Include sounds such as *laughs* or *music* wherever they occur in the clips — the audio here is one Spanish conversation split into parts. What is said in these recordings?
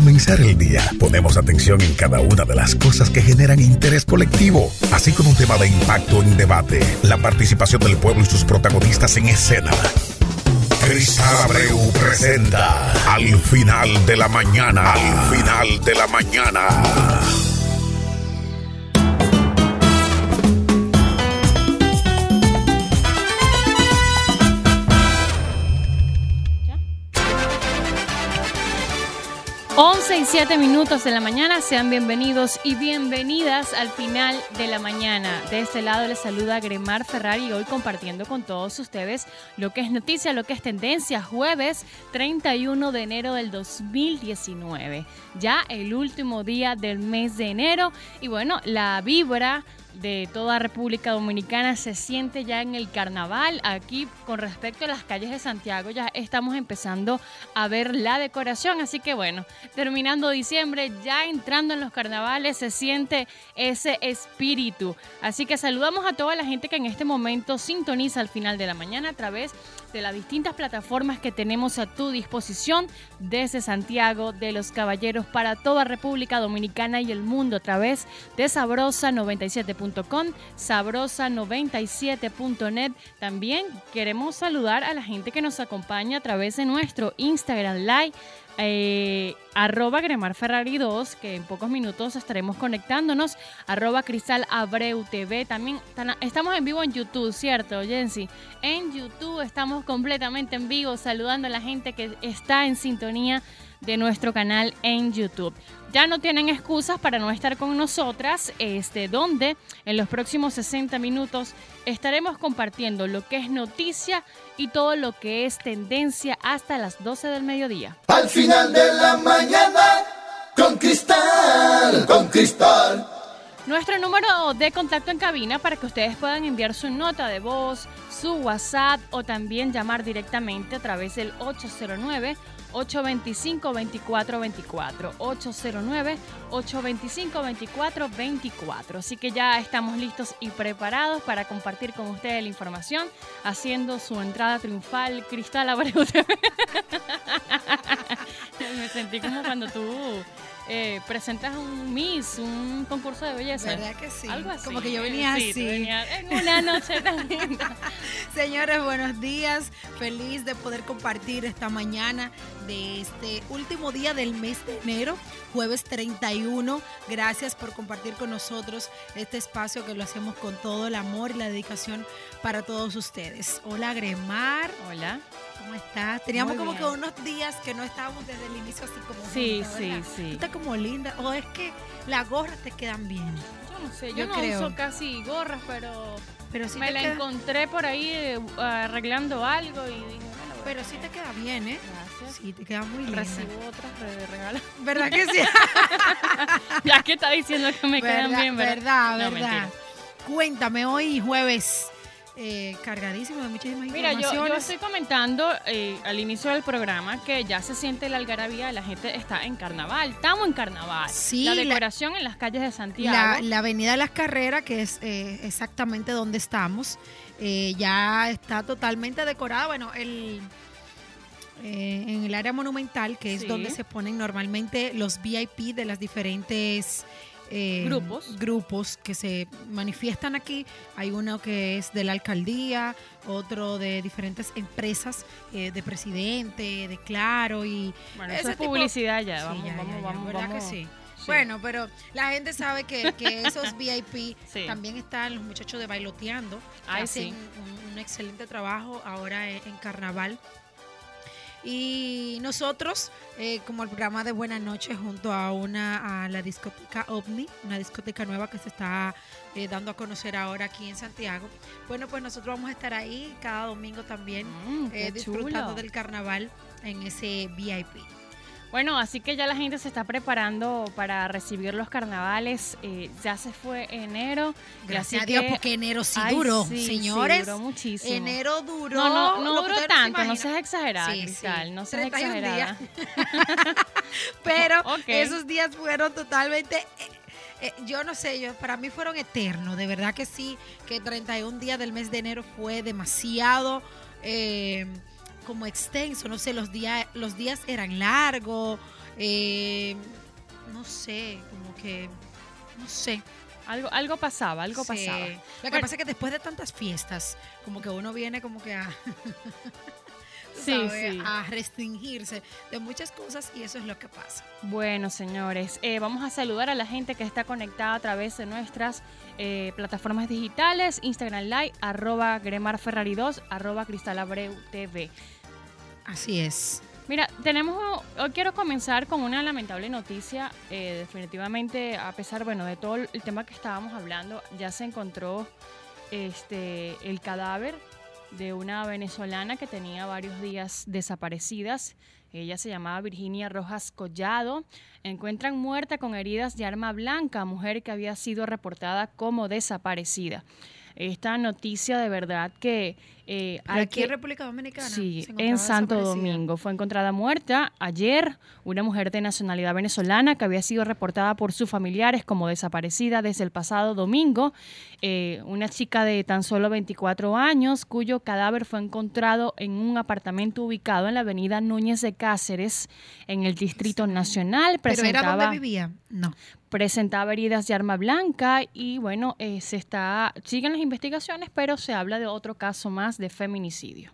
comenzar el día, ponemos atención en cada una de las cosas que generan interés colectivo, así como un tema de impacto en debate, la participación del pueblo y sus protagonistas en escena. Cristal Abreu presenta Al final de la mañana. Al final de la mañana. Y 7 minutos de la mañana, sean bienvenidos y bienvenidas al final de la mañana. De este lado les saluda Gremar Ferrari hoy compartiendo con todos ustedes lo que es noticia, lo que es tendencia, jueves 31 de enero del 2019. Ya el último día del mes de enero y bueno, la vibra de toda República Dominicana se siente ya en el carnaval. Aquí con respecto a las calles de Santiago ya estamos empezando a ver la decoración. Así que bueno, terminando diciembre, ya entrando en los carnavales, se siente ese espíritu. Así que saludamos a toda la gente que en este momento sintoniza al final de la mañana a través de las distintas plataformas que tenemos a tu disposición desde Santiago de los Caballeros para toda República Dominicana y el mundo a través de sabrosa97.com, sabrosa97.net. También queremos saludar a la gente que nos acompaña a través de nuestro Instagram Live eh, arroba Gremar Ferrari 2, que en pocos minutos estaremos conectándonos, arroba Cristal Abreu TV. También estamos en vivo en YouTube, ¿cierto, Jensi? En YouTube estamos completamente en vivo, saludando a la gente que está en sintonía de nuestro canal en YouTube. Ya no tienen excusas para no estar con nosotras, este, donde en los próximos 60 minutos estaremos compartiendo lo que es noticia y todo lo que es tendencia hasta las 12 del mediodía. Al final de la mañana, con cristal, con cristal. Nuestro número de contacto en cabina para que ustedes puedan enviar su nota de voz, su WhatsApp o también llamar directamente a través del 809 825-2424. 809-825-2424. Así que ya estamos listos y preparados para compartir con ustedes la información, haciendo su entrada triunfal. Cristal Abreu *laughs* *laughs* Me sentí como cuando tú eh, presentas un Miss, un concurso de belleza. ¿Verdad que sí? Algo así. Como que yo venía así. en una noche *laughs* tan linda. Señores, buenos días. Feliz de poder compartir esta mañana de este último día del mes de enero, jueves 31. Gracias por compartir con nosotros este espacio que lo hacemos con todo el amor y la dedicación para todos ustedes. Hola, Gremar. Hola. ¿Cómo estás? Teníamos como que unos días que no estábamos desde el inicio así como Sí, sí, sí. Está como linda. O es que las gorras te quedan bien. Yo no sé, yo, no creo. uso casi gorras, pero, pero sí me la encontré por ahí eh, arreglando algo y dije, bueno, Pero sí te queda bien, ¿eh? Gracias. Sí, te queda muy linda. Recibo otras de regalo. ¿Verdad que sí? *laughs* ya que está diciendo que me quedan bien, ¿verdad? Verdad, verdad. Cuéntame, hoy jueves eh, cargadísimo de muchísimas Mira, yo, yo, estoy comentando eh, al inicio del programa que ya se siente la algarabía, la gente está en carnaval, estamos en carnaval. Sí, la decoración en las calles de Santiago. La, Avenida de las Carreras, que es eh, exactamente donde estamos, eh, ya está totalmente decorada. Bueno, el... en el área monumental, que es donde se ponen normalmente los VIP de las diferentes eh, grupos. grupos que se manifiestan aquí. Hay uno que es de la alcaldía, otro de diferentes empresas, eh, de presidente, de Claro y... Bueno, eso es publicidad ya, vamos, vamos, vamos, ¿verdad que sí? Bueno, pero la gente sabe que, *laughs* esos VIP también están los muchachos de Bailoteando, que hacen un, excelente trabajo ahora en Carnaval. Y nosotros, eh, como el programa de Buenas noches, junto a una a la discoteca OVNI, una discoteca nueva que se está eh, dando a conocer ahora aquí en Santiago. Bueno, pues nosotros vamos a estar ahí cada domingo también, mm, eh, disfrutando del carnaval en ese VIP. Bueno, así que ya la gente se está preparando para recibir los carnavales. Eh, ya se fue enero. Gracias a Dios, porque enero sí duró, señores. duró muchísimo. Enero duró. No, no, no duró tanto, no seas exagerada, Cristal, no seas exagerada. *laughs* Pero *laughs* esos días fueron totalmente eh, eh, yo no sé, yo para mí fueron eternos, de verdad que sí, que 31 días del mes de enero fue demasiado como extenso, no sé, los días, los días eran largos, Eh, no sé, como que, no sé. Algo, algo pasaba, algo pasaba. Lo que pasa es que después de tantas fiestas, como que uno viene como que a... a restringirse de muchas cosas y eso es lo que pasa. Bueno, señores, eh, vamos a saludar a la gente que está conectada a través de nuestras eh, plataformas digitales, Instagram Live, arroba Gremarferrari 2, arroba Cristalabreu TV. Así es. Mira, tenemos, hoy quiero comenzar con una lamentable noticia. Eh, definitivamente, a pesar, bueno, de todo el tema que estábamos hablando, ya se encontró este el cadáver de una venezolana que tenía varios días desaparecidas. Ella se llamaba Virginia Rojas Collado. Encuentran muerta con heridas de arma blanca, mujer que había sido reportada como desaparecida. Esta noticia de verdad que eh, aquí en República Dominicana. Sí, en Santo Domingo. Fue encontrada muerta ayer una mujer de nacionalidad venezolana que había sido reportada por sus familiares como desaparecida desde el pasado domingo. Eh, una chica de tan solo 24 años cuyo cadáver fue encontrado en un apartamento ubicado en la avenida Núñez de Cáceres, en el Distrito Nacional. ¿Pero era donde vivía? No presentaba heridas de arma blanca y bueno, eh, se está, siguen las investigaciones, pero se habla de otro caso más de feminicidio.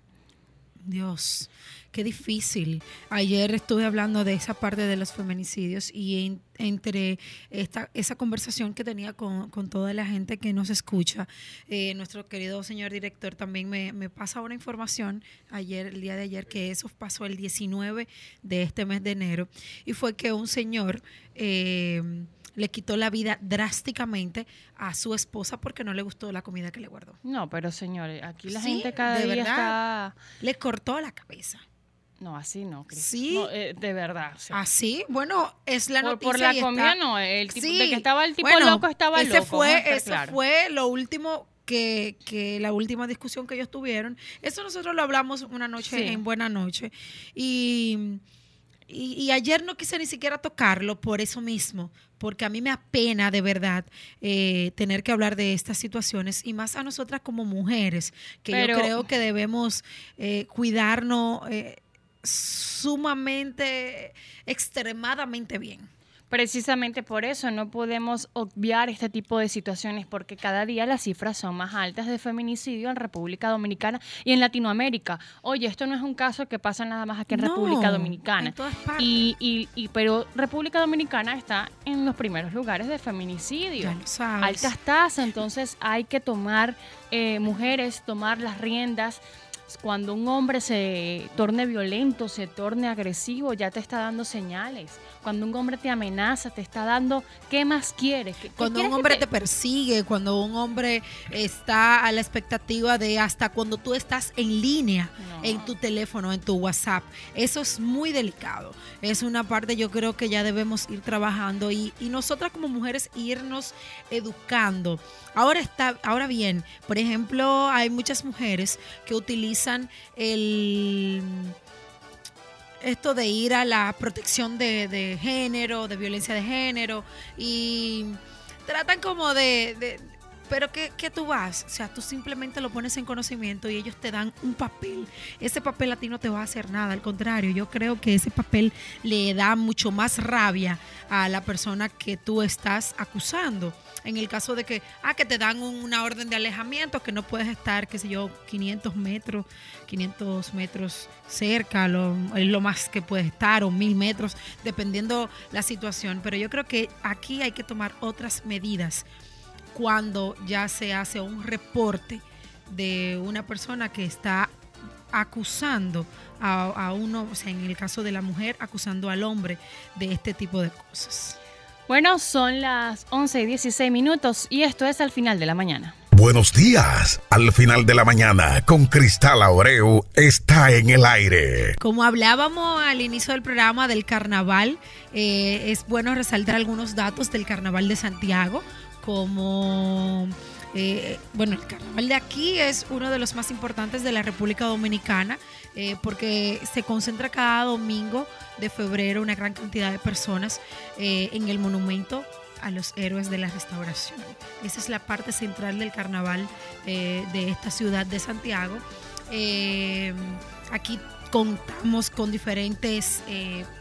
Dios, qué difícil. Ayer estuve hablando de esa parte de los feminicidios y entre esta, esa conversación que tenía con, toda la gente que nos escucha, eh, nuestro querido señor director también me, me, pasa una información ayer, el día de ayer, que eso pasó el 19 de este mes de enero y fue que un señor... Eh, le quitó la vida drásticamente a su esposa porque no le gustó la comida que le guardó. No, pero señores, aquí la gente cada día está... Le cortó la cabeza. No, así no, Cris. Sí. Eh, de verdad. Así, bueno, es la noticia. Por, la comida no, el tipo, de que estaba el tipo loco estaba ese loco. Fue, Eso fue lo último que, que, la última discusión que ellos tuvieron. Eso nosotros lo hablamos una noche en Buena Noche. Y y, ayer no quise ni siquiera tocarlo por eso mismo, porque a mí me apena de verdad eh, tener que hablar de estas situaciones y más a nosotras como mujeres, que yo creo que debemos eh, cuidarnos eh, sumamente, extremadamente bien. Precisamente por eso no podemos obviar este tipo de situaciones porque cada día las cifras son más altas de feminicidio en República Dominicana y en Latinoamérica. Oye, esto no es un caso que pasa nada más aquí en República Dominicana. Y, y, pero República Dominicana está en los primeros lugares de feminicidio. Altas tasas, entonces hay que tomar eh, mujeres, tomar las riendas cuando un hombre se torne violento, se torne agresivo, ya te está dando señales. Cuando un hombre te amenaza, te está dando, ¿qué más quieres? cuando un hombre te... persigue, cuando un hombre está a la expectativa de hasta cuando tú estás en línea en tu teléfono, en tu WhatsApp. Eso es muy delicado. Es una parte yo creo que ya debemos ir trabajando y, y nosotras como mujeres irnos educando. Ahora está, ahora bien, por ejemplo, hay muchas mujeres que utilizan el esto de ir a la protección de, género, de violencia de género, y tratan como de, pero ¿qué, ¿qué, tú vas? O sea, tú simplemente lo pones en conocimiento y ellos te dan un papel. Ese papel a ti no te va a hacer nada, al contrario, yo creo que ese papel le da mucho más rabia a la persona que tú estás acusando en el caso de que, ah, que te dan una orden de alejamiento, que no puedes estar, qué sé yo, 500 metros, 500 metros cerca, lo, lo más que puedes estar, o 1000 metros, dependiendo la situación. Pero yo creo que aquí hay que tomar otras medidas cuando ya se hace un reporte de una persona que está acusando a, a, uno, o sea, en el caso de la mujer, acusando al hombre de este tipo de cosas. Bueno, son las 11 y 16 minutos y esto es al final de la mañana. Buenos días. Al final de la mañana, con Cristal Aureu, está en el aire. Como hablábamos al inicio del programa del carnaval, eh, es bueno resaltar algunos datos del carnaval de Santiago, como eh, bueno, el carnaval de aquí es uno de los más importantes de la República Dominicana eh, porque se concentra cada domingo de febrero una gran cantidad de personas eh, en el monumento a los héroes de la restauración. Esa es la parte central del carnaval de esta ciudad de Santiago. aquí contamos con diferentes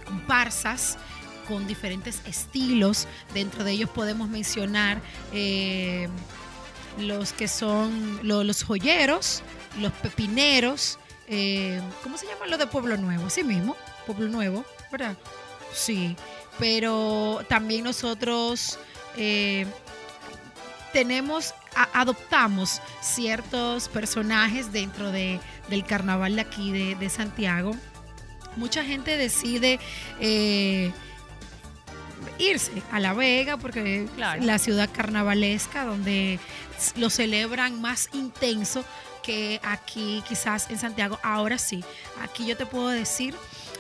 comparsas con diferentes estilos. Dentro de ellos podemos mencionar eh, los que son los joyeros, los pepineros, eh, ¿cómo se llama lo de Pueblo Nuevo? Sí mismo, Pueblo Nuevo, ¿verdad? Sí, pero también nosotros eh, tenemos, adoptamos ciertos personajes dentro de, del carnaval de aquí de, Santiago. Mucha gente decide eh, irse a La Vega porque la ciudad carnavalesca donde lo celebran más intenso que aquí quizás en Santiago. Ahora sí, aquí yo te puedo decir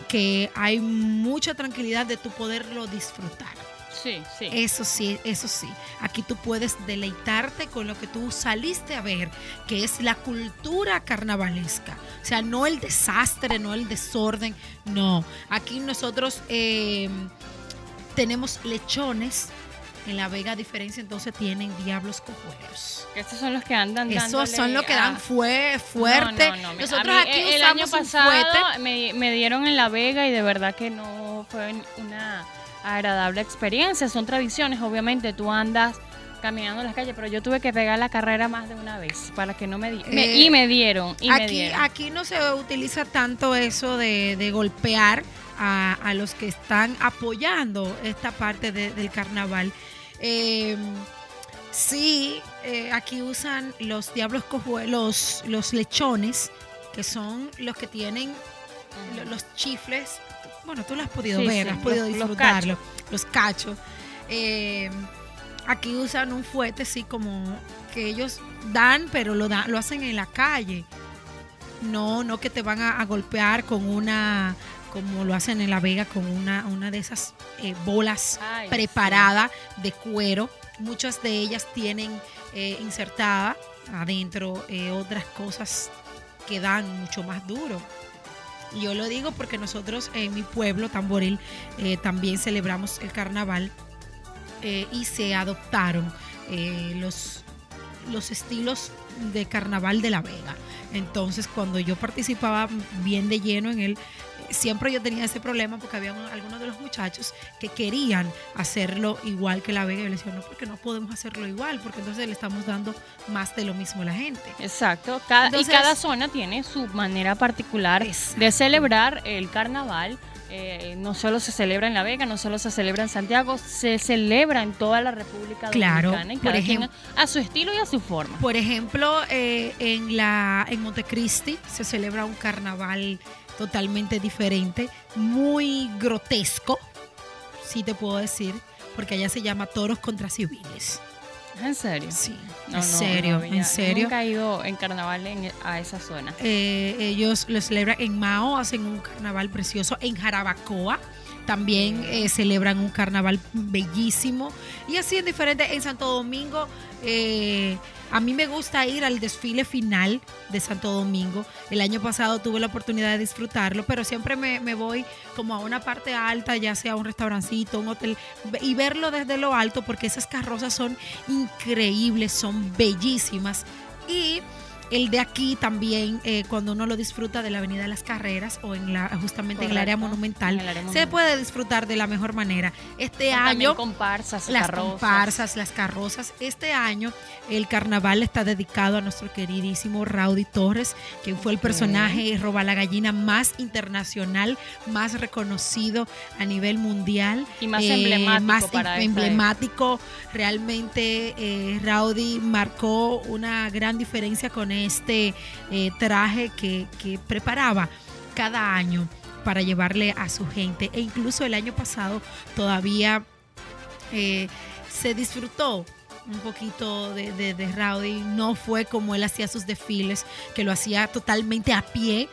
que hay mucha tranquilidad de tu poderlo disfrutar. Sí, sí. Eso sí, eso sí. Aquí tú puedes deleitarte con lo que tú saliste a ver, que es la cultura carnavalesca. O sea, no el desastre, no el desorden, no. Aquí nosotros eh, tenemos lechones en La Vega, a diferencia, entonces tienen diablos cojuelos. Estos son los que andan Esos son los que dan fue, fuerte. Nosotros aquí el año pasado me, me, dieron en La Vega y de verdad que no fue una agradable experiencia. Son tradiciones, obviamente. Tú andas caminando en las calles, pero yo tuve que pegar la carrera más de una vez para que no me, dieran. y me dieron. Y aquí, me dieron. aquí no se utiliza tanto eso de, de golpear a, a, los que están apoyando esta parte del carnaval. Eh, sí, eh, aquí usan los diablos cojuelos, los lechones, que son los que tienen los chifles. Bueno, tú lo has podido ver, has podido disfrutarlo. Los cachos. Eh, aquí usan un fuete, sí, como que ellos dan, pero lo, dan, lo hacen en la calle. No, no que te van a golpear con una como lo hacen en La Vega con una, una de esas eh, bolas preparadas de cuero. Muchas de ellas tienen eh, insertada adentro eh, otras cosas que dan mucho más duro. Yo lo digo porque nosotros en mi pueblo, Tamboril, también celebramos el carnaval y se adoptaron los, los estilos de carnaval de La Vega. Entonces, cuando yo participaba bien de lleno en él, siempre yo tenía ese problema porque había algunos de los muchachos que querían hacerlo igual que La Vega. Y yo les decía, no, porque no podemos hacerlo igual, porque entonces le estamos dando más de lo mismo a la gente. Exacto. y cada zona tiene su manera particular de celebrar el carnaval. Eh, no solo se celebra en La Vega, no solo se celebra en Santiago, se celebra en toda la República Dominicana y por ejemplo, a su estilo y a su forma. Por ejemplo, eh, en la en Montecristi se celebra un carnaval totalmente diferente, muy grotesco, sí te puedo decir, porque allá se llama toros contra civiles. ¿En serio? Sí, en serio, en serio. Nunca he ido en carnaval a esa zona. Eh, ellos lo celebran en Mao, hacen un carnaval precioso. En Jarabacoa también eh, celebran un carnaval bellísimo. Y así en diferentes, en Santo Domingo eh, a mí me gusta ir al desfile final de Santo Domingo. El año pasado tuve la oportunidad de disfrutarlo, pero siempre me, voy como a una parte alta, ya sea un restaurancito, un hotel, y verlo desde lo alto porque esas carrozas son increíbles, son bellísimas. Y el de aquí también, eh, cuando uno lo disfruta de la Avenida de las Carreras o en la justamente en el área monumental, se puede disfrutar de la mejor manera. Este año, comparsas, las comparsas, las carrozas. Este año el carnaval está dedicado a nuestro queridísimo Raudy Torres, quien fue el personaje roba la gallina más internacional, más reconocido a nivel mundial y más emblemático. Más para emblemático. Realmente eh, Raudy marcó una gran diferencia con este eh, traje que, preparaba cada año para llevarle a su gente. E incluso el año pasado todavía eh, se disfrutó un poquito de, de, de, Rowdy. No fue como él hacía sus desfiles, que lo hacía totalmente a pie,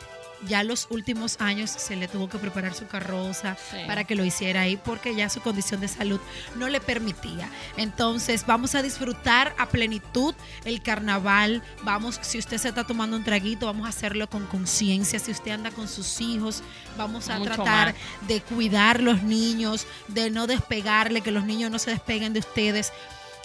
ya los últimos años se le tuvo que preparar su carroza para que lo hiciera ahí porque ya su condición de salud no le permitía. Entonces vamos a disfrutar a plenitud el carnaval. Vamos, si usted se está tomando un traguito, vamos a hacerlo con conciencia. Si usted anda con sus hijos, vamos a tratar de cuidar los niños, de no despegarle, que los niños no se despeguen de ustedes.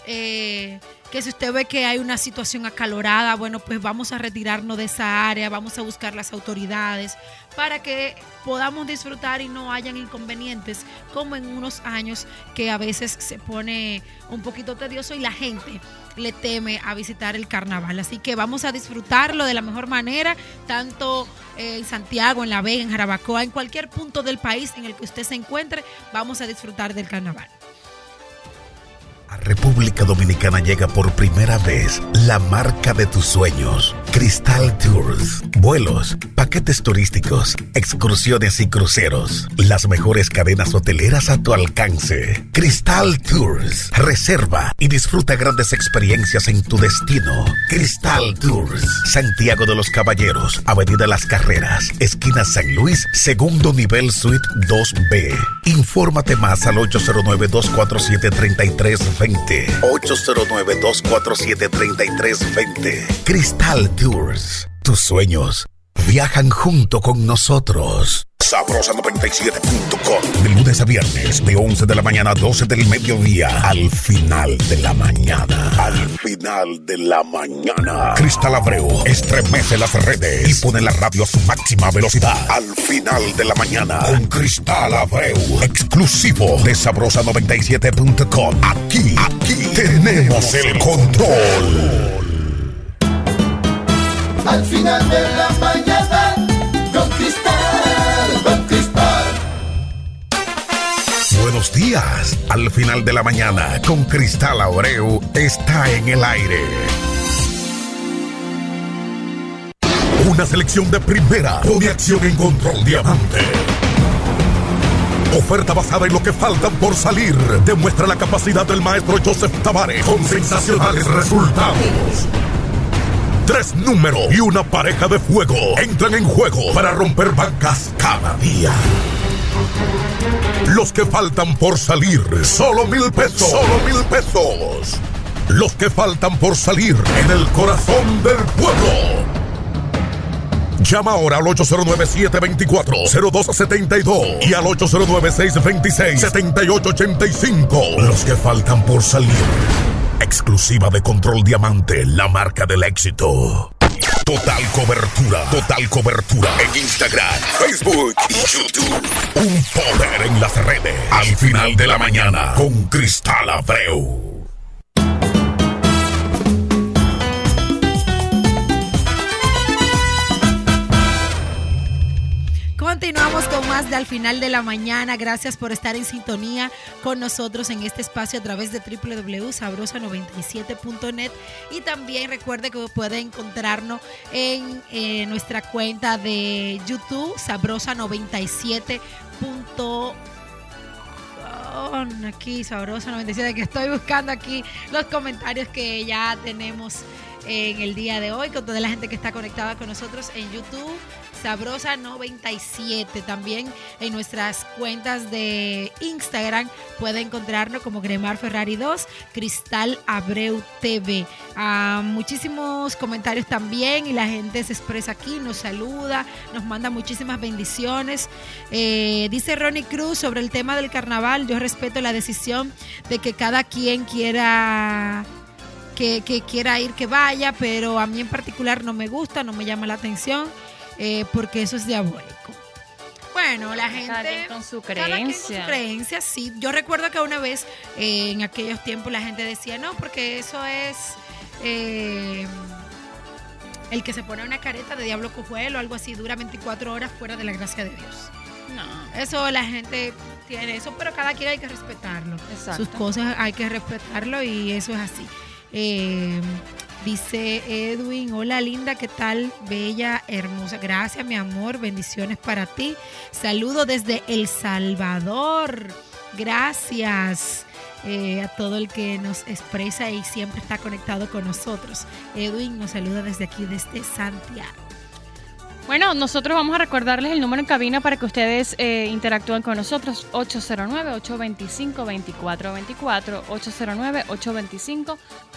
Eh, que si usted ve que hay una situación acalorada, bueno, pues vamos a retirarnos de esa área, vamos a buscar las autoridades para que podamos disfrutar y no hayan inconvenientes como en unos años que a veces se pone un poquito tedioso y la gente le teme a visitar el carnaval. Así que vamos a disfrutarlo de la mejor manera, tanto en Santiago, en La Vega, en Jarabacoa, en cualquier punto del país en el que usted se encuentre, vamos a disfrutar del carnaval. A República Dominicana llega por primera vez la marca de tus sueños, Cristal Tours. Vuelos, paquetes turísticos, excursiones y cruceros. Las mejores cadenas hoteleras a tu alcance. Cristal Tours. Reserva y disfruta grandes experiencias en tu destino. Cristal Tours. Santiago de los Caballeros, Avenida Las Carreras, esquina San Luis, segundo nivel suite 2B. Infórmate más al 809 247 33 809-247-3320. Cristal Tours. Tus sueños viajan junto con nosotros. Sabrosa97.com. De lunes a viernes, de 11 de la mañana a 12 del mediodía. Al final de la mañana. Al final de la mañana. Cristal Abreu estremece las redes y pone la radio a su máxima velocidad. Al final de la mañana. Con Cristal Abreu. Exclusivo de Sabrosa97.com. Aquí, aquí tenemos el control. Al final de la mañana. Con Cristal. Buenos días. Al final de la mañana, con Cristal Abreu, está en el aire. Una selección de primera pone acción en control diamante. Oferta basada en lo que faltan por salir. Demuestra la capacidad del maestro Joseph Tavares con sensacionales resultados. Tres números y una pareja de fuego entran en juego para romper bancas cada día. Los que faltan por salir, solo mil pesos. Solo mil pesos. Los que faltan por salir en el corazón del pueblo. Llama ahora al 809-724-0272 y al 809-626-7885. Los que faltan por salir. Exclusiva de Control Diamante, la marca del éxito. Total cobertura, total cobertura en Instagram, Facebook y YouTube. Un poder en las redes. Al final de la mañana con Cristal Abreu. Continuamos con más de Al final de la mañana. Gracias por estar en sintonía con nosotros en este espacio a través de www.sabrosa97.net y también recuerde que puede encontrarnos en eh, nuestra cuenta de YouTube Sabrosa97. aquí Sabrosa 97 que estoy buscando aquí los comentarios que ya tenemos en el día de hoy con toda la gente que está conectada con nosotros en YouTube Sabrosa 97. También en nuestras cuentas de Instagram puede encontrarnos como Gremar Ferrari 2, Cristal Abreu TV. Ah, muchísimos comentarios también y la gente se expresa aquí, nos saluda, nos manda muchísimas bendiciones. Eh, dice Ronnie Cruz sobre el tema del carnaval, yo respeto la decisión de que cada quien quiera que, que, quiera ir, que vaya, pero a mí en particular no me gusta, no me llama la atención. Eh, porque eso es diabólico. Bueno, la gente. con su creencia. Con su creencia, sí. Yo recuerdo que una vez, eh, en aquellos tiempos, la gente decía, no, porque eso es. Eh, el que se pone una careta de diablo cojuelo o algo así dura 24 horas fuera de la gracia de Dios. No. Eso la gente tiene eso, pero cada quien hay que respetarlo. Exacto. Sus cosas hay que respetarlo y eso es así. Eh, Dice Edwin, hola linda, ¿qué tal? Bella, hermosa. Gracias, mi amor. Bendiciones para ti. Saludo desde El Salvador. Gracias. Eh, a todo el que nos expresa y siempre está conectado con nosotros. Edwin nos saluda desde aquí, desde Santiago. Bueno, nosotros vamos a recordarles el número en cabina para que ustedes eh, interactúen con nosotros. 809-825-2424.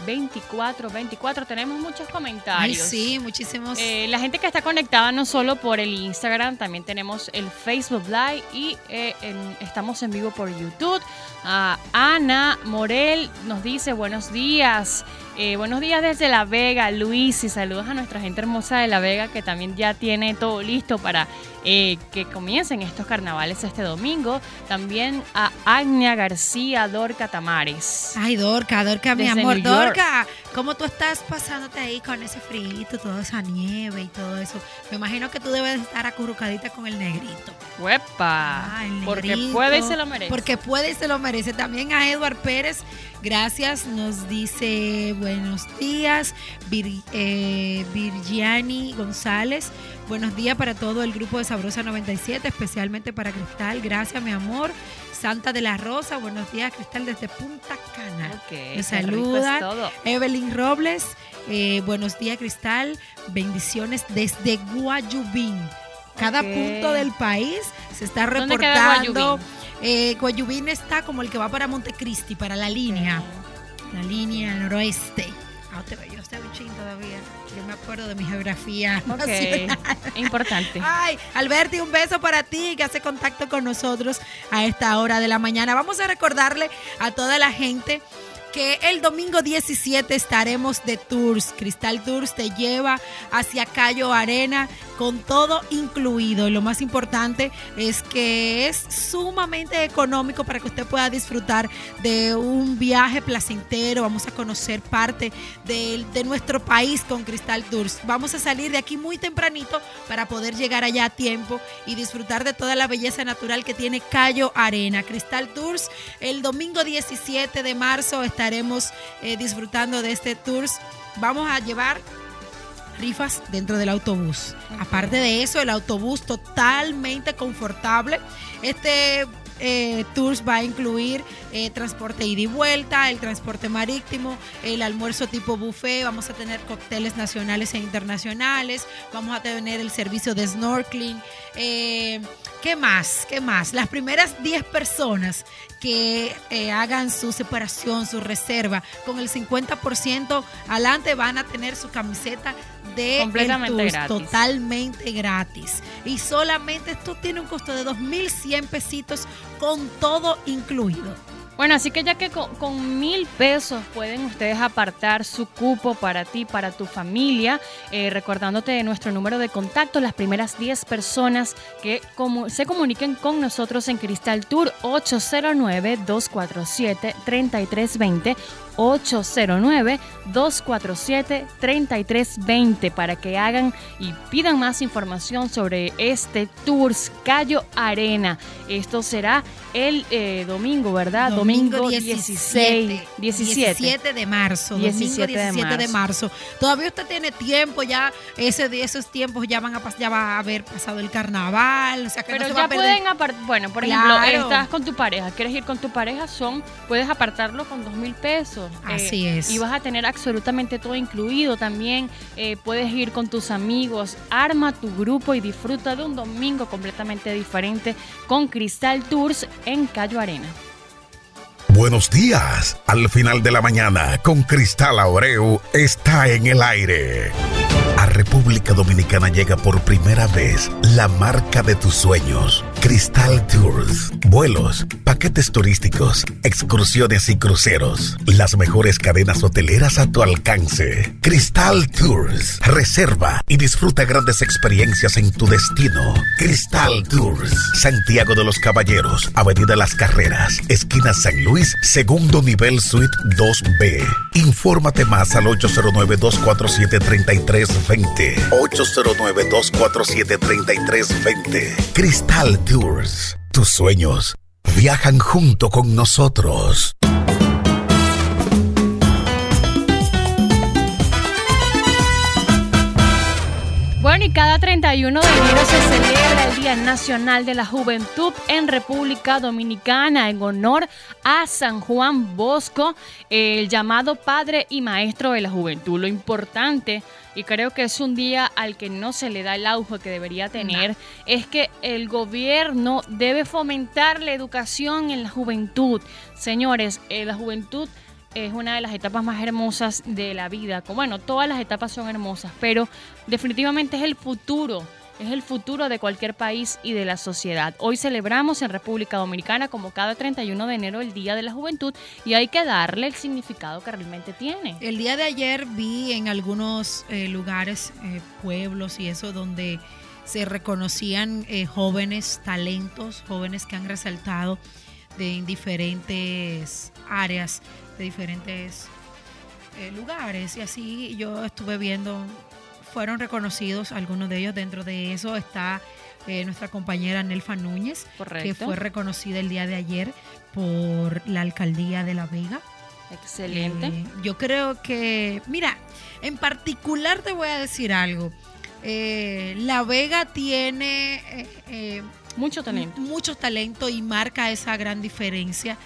809-825-2424. Tenemos muchos comentarios. sí, muchísimos. Eh, la gente que está conectada no solo por el Instagram, también tenemos el Facebook Live y eh, estamos en vivo por YouTube. Ah, Ana Morel nos dice buenos días. Eh, buenos días desde La Vega, Luis, y saludos a nuestra gente hermosa de La Vega que también ya tiene todo listo para eh, que comiencen estos carnavales este domingo. También a Agnia García, Dorca Tamares. Ay, Dorca, Dorca, mi amor. Dorca, ¿cómo tú estás pasándote ahí con ese frío, toda esa nieve y todo eso? Me imagino que tú debes estar acurrucadita con el negrito. ¡Huepa! porque puede y se lo merece. Porque puede y se lo merece. También a Edward Pérez, gracias, nos dice buenos días. Eh, Virgiani González, buenos días para todo el grupo de Sabrosa 97, especialmente para Cristal. Gracias, mi amor. Santa de la Rosa, buenos días, Cristal, desde Punta Cana. Me saluda. Evelyn Robles, eh, buenos días, Cristal. Bendiciones desde Guayubín. Cada punto del país se está reportando. Eh, Guayubín está como el que va para Montecristi, para la línea. La línea noroeste. Ah, yo estoy un todavía. Yo me acuerdo de mi geografía. Importante. Ay, Alberti, un beso para ti que hace contacto con nosotros a esta hora de la mañana. Vamos a recordarle a toda la gente que el domingo 17 estaremos de tours. Cristal Tours te lleva hacia Cayo Arena con todo incluido. Y lo más importante es que es sumamente económico para que usted pueda disfrutar de un viaje placentero. Vamos a conocer parte de, de nuestro país con Cristal Tours. Vamos a salir de aquí muy tempranito para poder llegar allá a tiempo y disfrutar de toda la belleza natural que tiene Cayo Arena. Cristal Tours el domingo 17 de marzo estaremos eh, disfrutando de este tours. Vamos a llevar rifas dentro del autobús. Aparte de eso, el autobús totalmente confortable. Este eh, tours va a incluir eh, transporte ida y vuelta, el transporte marítimo, el almuerzo tipo buffet, vamos a tener cócteles nacionales e internacionales, vamos a tener el servicio de snorkeling. Eh, ¿Qué más? ¿Qué más? Las primeras 10 personas que hagan su separación, su reserva, con el 50% adelante van a tener su camiseta de Completamente gratis. totalmente gratis. Y solamente esto tiene un costo de 2.100 pesitos con todo incluido. Bueno, así que ya que con, mil pesos pueden ustedes apartar su cupo para ti, para tu familia, eh, recordándote de nuestro número de contacto, las primeras 10 personas que se comuniquen con nosotros en Cristal Tour 809-247-3320 809-247-3320 para que hagan y pidan más información sobre este Tours Cayo Arena. Esto será el eh, domingo, ¿verdad? Domingo, 16, 17, de marzo. 17 domingo 17 de marzo. Todavía usted tiene tiempo, ya ese, esos tiempos ya van a ya va a haber pasado el carnaval. O sea que Pero no ya pueden apartar, bueno, por ejemplo, estás con tu pareja, quieres ir con tu pareja, son, puedes apartarlo con dos mil pesos. Así eh, es. Y vas a tener absolutamente todo incluido también. Eh, puedes ir con tus amigos, arma tu grupo y disfruta de un domingo completamente diferente con Cristal Tours en Cayo Arena. Buenos días. Al final de la mañana, con Cristal Aureu está en el aire. A República Dominicana llega por primera vez la marca de tus sueños Cristal Tours. Vuelos, paquetes turísticos, excursiones y cruceros. Las mejores cadenas hoteleras a tu alcance. Cristal Tours. Reserva y disfruta grandes experiencias en tu destino. Cristal Tours. Santiago de los Caballeros, Avenida Las Carreras, esquina San Luis, segundo nivel suite 2B. Infórmate más al 809-247-3320. 809-247-3320. Cristal Tours. Tus sueños viajan junto con nosotros. Bueno, y cada 31 de enero se celebra el Día Nacional de la Juventud en República Dominicana en honor a San Juan Bosco, el llamado padre y maestro de la juventud. Lo importante y creo que es un día al que no se le da el auge que debería tener, es que el gobierno debe fomentar la educación en la juventud. Señores, eh, la juventud es una de las etapas más hermosas de la vida. Bueno, todas las etapas son hermosas, pero definitivamente es el futuro es el futuro de cualquier país y de la sociedad. Hoy celebramos en República Dominicana como cada 31 de enero el Día de la Juventud y hay que darle el significado que realmente tiene. El día de ayer vi en algunos eh, lugares, eh, pueblos y eso, donde se reconocían eh, jóvenes talentos, jóvenes que han resaltado de diferentes áreas, de diferentes lugares. Y así yo estuve viendo fueron reconocidos algunos de ellos. Dentro de eso está eh, nuestra compañera Nelfa Núñez, que fue reconocida el día de ayer por la alcaldía de La Vega. Excelente. Eh, yo creo que, mira, en particular te voy a decir algo. Eh, la Vega tiene mucho talento. Mucho talento y marca esa gran diferencia.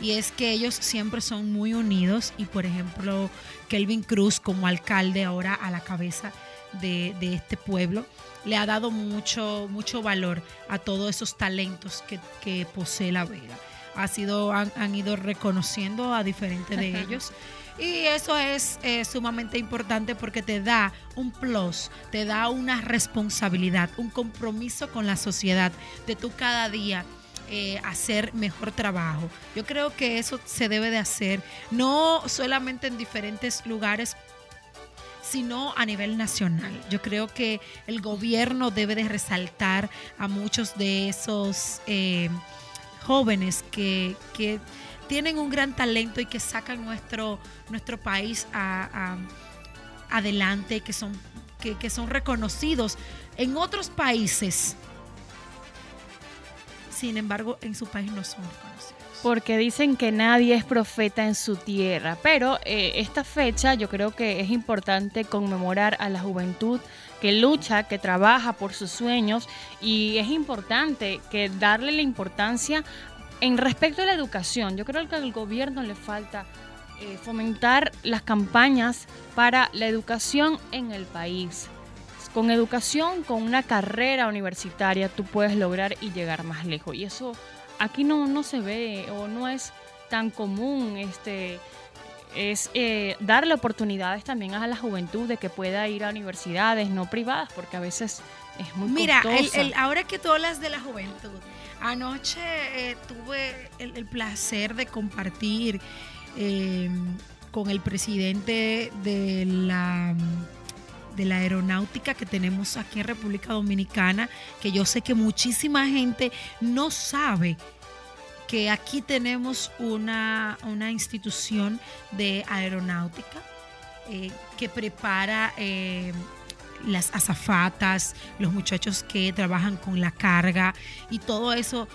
Y es que ellos siempre son muy unidos y por ejemplo Kelvin Cruz como alcalde ahora a la cabeza de, este pueblo, le ha dado mucho, mucho valor a todos esos talentos que, posee la Vega. Ha sido, han, ido reconociendo a diferentes de *laughs* ellos. Y eso es eh, sumamente importante porque te da un plus, te da una responsabilidad, un compromiso con la sociedad de tú cada día eh, hacer mejor trabajo. Yo creo que eso se debe de hacer, no solamente en diferentes lugares sino a nivel nacional. Yo creo que el gobierno debe de resaltar a muchos de esos eh, jóvenes que, tienen un gran talento y que sacan nuestro, nuestro país adelante, que son, que son reconocidos en otros países. Sin embargo, en su país no son reconocidos porque dicen que nadie es profeta en su tierra. Pero eh, esta fecha yo creo que es importante conmemorar a la juventud que lucha, que trabaja por sus sueños y es importante que darle la importancia en respecto a la educación. Yo creo que al gobierno le falta eh, fomentar las campañas para la educación en el país. Con educación, con una carrera universitaria, tú puedes lograr y llegar más lejos. Y eso aquí no, no se ve o no es tan común este es eh, darle oportunidades también a la juventud de que pueda ir a universidades no privadas, porque a veces es muy Mira, ahora que tú hablas de la juventud, anoche eh, tuve el, placer de compartir em, con el presidente de la de la aeronáutica que tenemos aquí en República Dominicana, que yo sé que muchísima gente no sabe que aquí tenemos una, institución de aeronáutica eh, que prepara eh, las azafatas, los muchachos que trabajan con la carga y todo eso.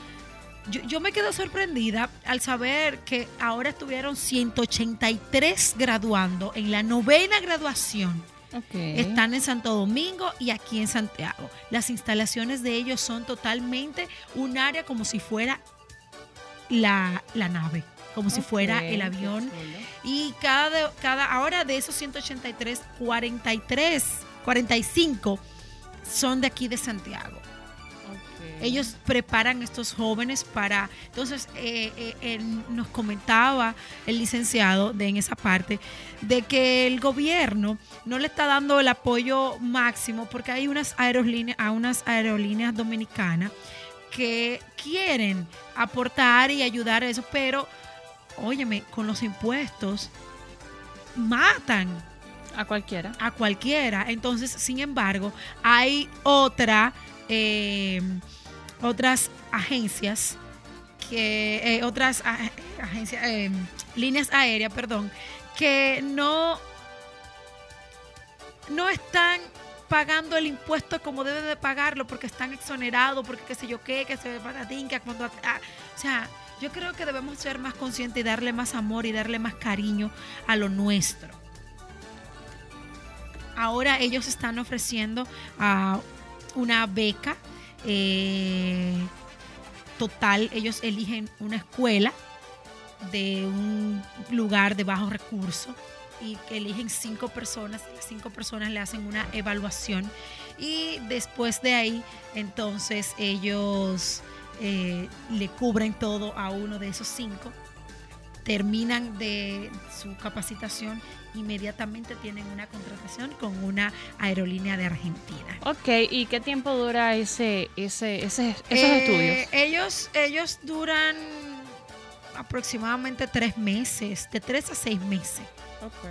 Yo, yo, me quedo sorprendida al saber que ahora estuvieron 183 graduando en la novena graduación están en Santo Domingo y aquí en Santiago. Las instalaciones de ellos son totalmente un área como si fuera la, nave, como si fuera el avión. Y cada, cada, ahora de esos 183, 43, 45 son de aquí de Santiago. Ellos preparan a estos jóvenes para... Entonces, eh, eh, nos comentaba el licenciado de, en esa parte de que el gobierno no le está dando el apoyo máximo porque hay unas aerolíneas, a unas aerolíneas dominicanas que quieren aportar y ayudar a eso, pero, óyeme, con los impuestos matan. A cualquiera. A cualquiera. Entonces, sin embargo, hay otra... Eh, otras agencias que eh, otras agencias eh, líneas aéreas perdón que no no están pagando el impuesto como deben de pagarlo porque están exonerados porque qué sé yo qué que se patatín que cuando ah, o sea yo creo que debemos ser más conscientes y darle más amor y darle más cariño a lo nuestro. Ahora ellos están ofreciendo a una beca eh, total, ellos eligen una escuela de un lugar de bajo recurso y eligen cinco personas, las cinco personas le hacen una evaluación. Y después de ahí entonces ellos eh, le cubren todo a uno de esos cinco terminan de su capacitación, inmediatamente tienen una contratación con una aerolínea de Argentina. Ok, ¿y qué tiempo dura ese, ese, ese esos eh, estudios? Ellos, ellos duran aproximadamente tres meses, de tres a seis meses.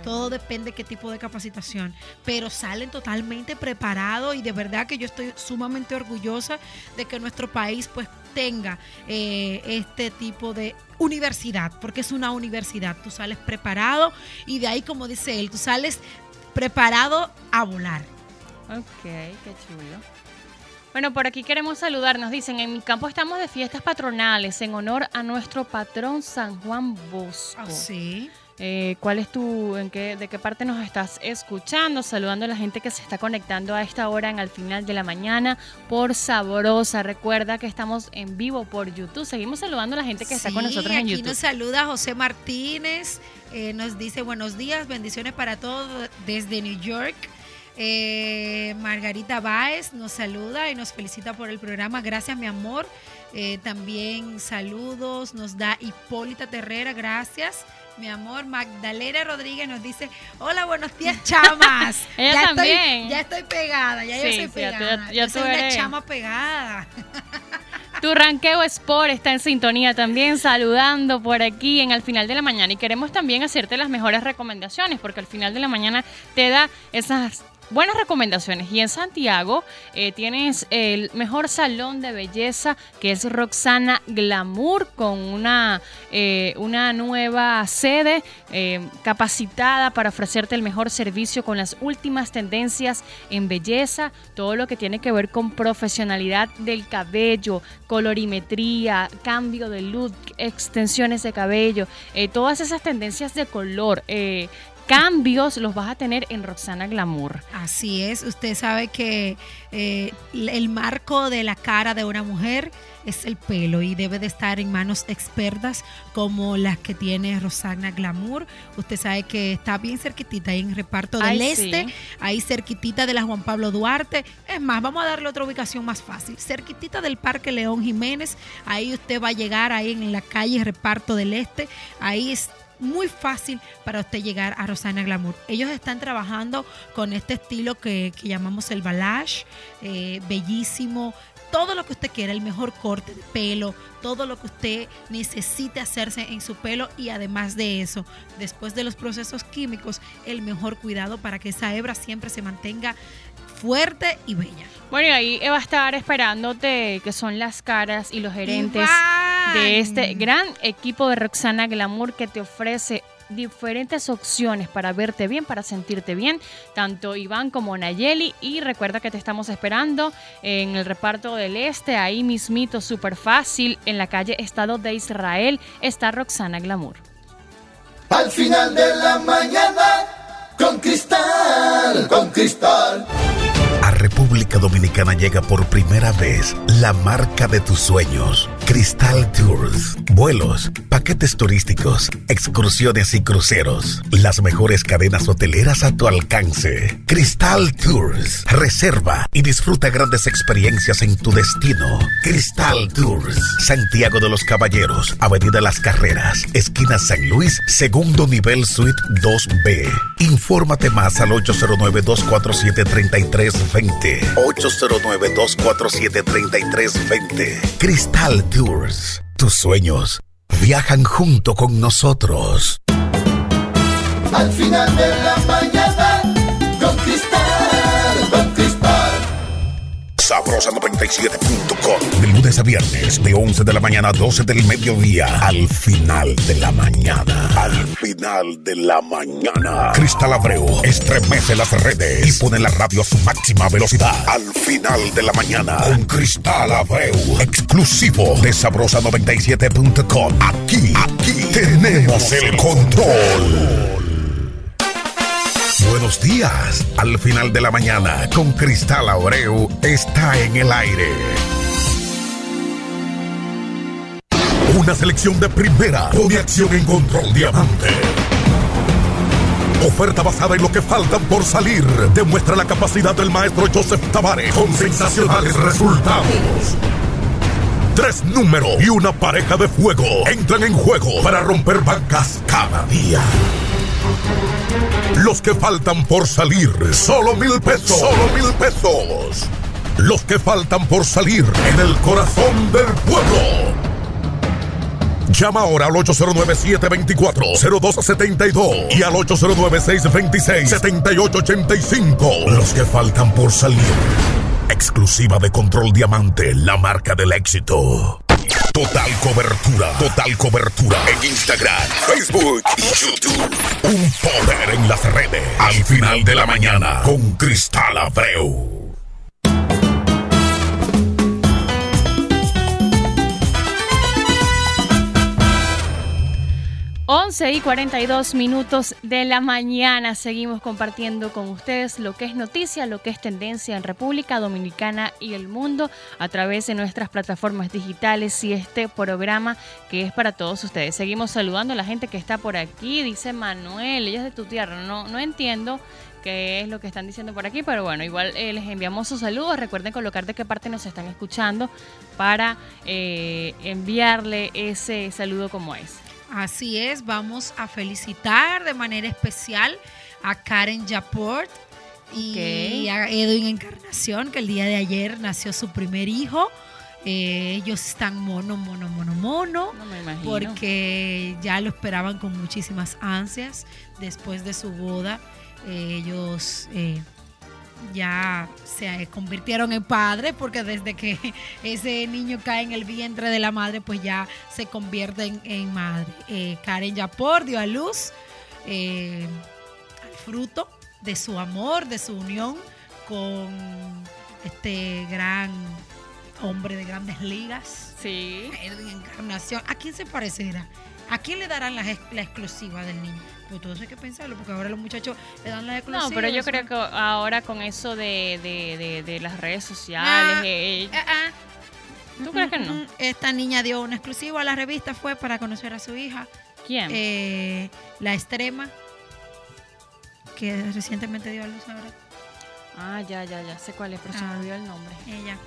Todo depende de qué tipo de capacitación, pero salen totalmente preparados y de verdad que yo estoy sumamente orgullosa de que nuestro país pues tenga eh, este tipo de universidad, porque es una universidad, tú sales preparado y de ahí como dice él, tú sales preparado a volar. Ok, qué chulo. Bueno, por aquí queremos saludar. Nos dicen, en mi campo estamos de fiestas patronales en honor a nuestro patrón San Juan Bosco. ¿Ah, sí? Eh, ¿Cuál es tu, en qué, de qué parte nos estás escuchando? Saludando a la gente que se está conectando a esta hora en al final de la mañana por Sabrosa. Recuerda que estamos en vivo por YouTube. Seguimos saludando a la gente que está con nosotros en YouTube. Aquí nos saluda José Martínez. Eh, nos dice buenos días, bendiciones para todos desde New York. Eh, Margarita Báez nos saluda y nos felicita por el programa. Gracias, mi amor. también saludos nos da Hipólita Terrera, gracias mi amor, Magdalena Rodríguez nos dice, hola, buenos días, chamas. *laughs* Ella ya también. Estoy, ya estoy pegada, ya yo soy pegada. Ya, soy una chama pegada. *laughs* Tu ranqueo Sport está en sintonía también, saludando por aquí en al final de la mañana. Y queremos también hacerte las mejores recomendaciones, porque al final de la mañana te da esas buenas recomendaciones. Y en Santiago eh, tienes el mejor salón de belleza que es Roxana Glamour con una, eh, una nueva sede eh, capacitada para ofrecerte el mejor servicio con las últimas tendencias en belleza, todo lo que tiene que ver con profesionalidad del cabello, colorimetría, cambio de look, extensiones de cabello, todas esas tendencias de color cambios los vas a tener en Roxana Glamour. Así es, usted sabe que eh, el marco de la cara de una mujer es el pelo y debe de estar en manos expertas como las que tiene Roxana Glamour. Usted sabe que está bien cerquitita ahí en Reparto del Este, ahí cerquitita de la Juan Pablo Duarte. Es más, vamos a darle otra ubicación más fácil. Cerquitita del Parque León Jiménez, ahí usted va a llegar ahí en la calle Reparto del Este. Ahí es muy fácil para usted llegar a Rosana Glamour. Ellos están trabajando con este estilo que, llamamos el balage, eh, bellísimo, todo lo que usted quiera, el mejor corte de pelo, todo lo que usted necesite hacerse en su pelo y además de eso, después de los procesos químicos, el mejor cuidado para que esa hebra siempre se mantenga fuerte y bella. Bueno, y ahí va a estar esperándote, que son las caras y los gerentes de este gran equipo de Roxana Glamour que te ofrece diferentes opciones para verte bien, para sentirte bien, tanto Iván como Nayeli. Y recuerda que te estamos esperando en el reparto del Este, ahí mismito, súper fácil, en la calle Estado de Israel, está Roxana Glamour. Al final de la mañana, con cristal, con cristal. A República Dominicana llega por primera vez la marca de tus sueños, Cristal Tours. Vuelos, paquetes turísticos, excursiones y cruceros. Las mejores cadenas hoteleras a tu alcance. Cristal Tours. Reserva y disfruta grandes experiencias en tu destino. Cristal Tours. Santiago de los Caballeros, Avenida Las Carreras, esquina San Luis, segundo nivel suite 2B. Infórmate más al 809 247 33 809-247-3320. Cristal Tours. Tus sueños viajan junto con nosotros. Al final de la mañana, Sabrosa97.com. De lunes a viernes, de 11 de la mañana a 12 del mediodía. Al final de la mañana. Al final de la mañana. Cristal Abreu estremece las redes y pone la radio a su máxima velocidad. Al final de la mañana. Con Cristal Abreu. Exclusivo de Sabrosa97.com. Aquí, aquí tenemos el control. Buenos días. Al final de la mañana, con Cristal Abreu, está en el aire. Una selección de primera pone acción en control diamante. Oferta basada en lo que faltan por salir. Demuestra la capacidad del maestro Joseph Tavares con sensacionales resultados. Tres números y una pareja de fuego entran en juego para romper bancas cada día. Los que faltan por salir, solo mil pesos. Solo mil pesos. Los que faltan por salir en el corazón del pueblo. Llama ahora al 809-724-0272 y al 809-626-7885. Los que faltan por salir. Exclusiva de Control Diamante, la marca del éxito. Total cobertura, total cobertura en Instagram, Facebook y YouTube. Un poder en las redes. Al final de la mañana con Cristal Abreu. 11 y 42 minutos de la mañana seguimos compartiendo con ustedes lo que es noticia, lo que es tendencia en República Dominicana y el mundo a través de nuestras plataformas digitales y este programa que es para todos ustedes. Seguimos saludando a la gente que está por aquí, dice Manuel, ella es de tu tierra, no, no entiendo qué es lo que están diciendo por aquí, pero bueno, igual eh, les enviamos sus saludos. Recuerden colocar de qué parte nos están escuchando para eh, enviarle ese saludo como es. Así es, vamos a felicitar de manera especial a Karen Japort y a Edwin Encarnación, que el día de ayer nació su primer hijo. Eh, ellos están mono, mono, mono, mono, porque ya lo esperaban con muchísimas ansias después de su boda. Eh, ellos eh, ya se convirtieron en padres porque desde que *laughs* ese niño cae en el vientre de la madre, pues ya se convierten en madre. Eh, Karen Yapor dio a luz eh, al fruto de su amor, de su unión con este gran hombre de grandes ligas. Sí. Edwin Encarnación. ¿A quién se parecerá? ¿A quién le darán la exclusiva del niño? Pues todo eso hay que pensarlo, porque ahora los muchachos le dan la exclusiva. No, pero yo creo que ahora con eso de, de, de, las redes sociales. Ah, eh, ah, ah. ¿Tú crees que no? Esta niña dio una exclusiva a la revista, fue para conocer a su hija. ¿Quién? Eh, la extrema, que recientemente dio a luz ahora. Ah, ya, ya, ya sé cuál es, pero se me olvidó el nombre. Ella.